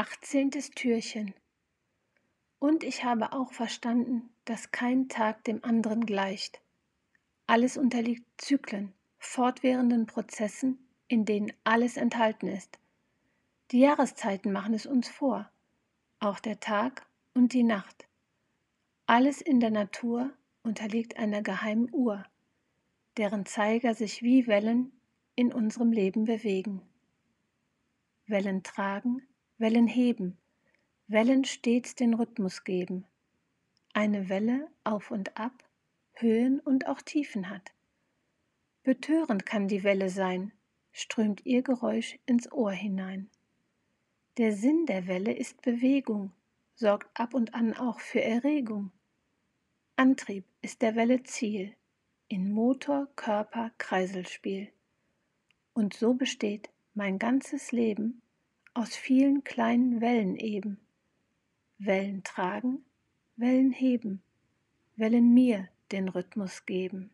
Achtzehntes Türchen. Und ich habe auch verstanden, dass kein Tag dem anderen gleicht. Alles unterliegt Zyklen, fortwährenden Prozessen, in denen alles enthalten ist. Die Jahreszeiten machen es uns vor, auch der Tag und die Nacht. Alles in der Natur unterliegt einer geheimen Uhr, deren Zeiger sich wie Wellen in unserem Leben bewegen. Wellen tragen, Wellen heben, Wellen stets den Rhythmus geben. Eine Welle auf und ab, Höhen und auch Tiefen hat. Betörend kann die Welle sein, strömt ihr Geräusch ins Ohr hinein. Der Sinn der Welle ist Bewegung, sorgt ab und an auch für Erregung. Antrieb ist der Welle Ziel, in Motor, Körper, Kreiselspiel. Und so besteht mein ganzes Leben aus vielen kleinen Wellen eben. Wellen tragen, Wellen heben, Wellen mir den Rhythmus geben.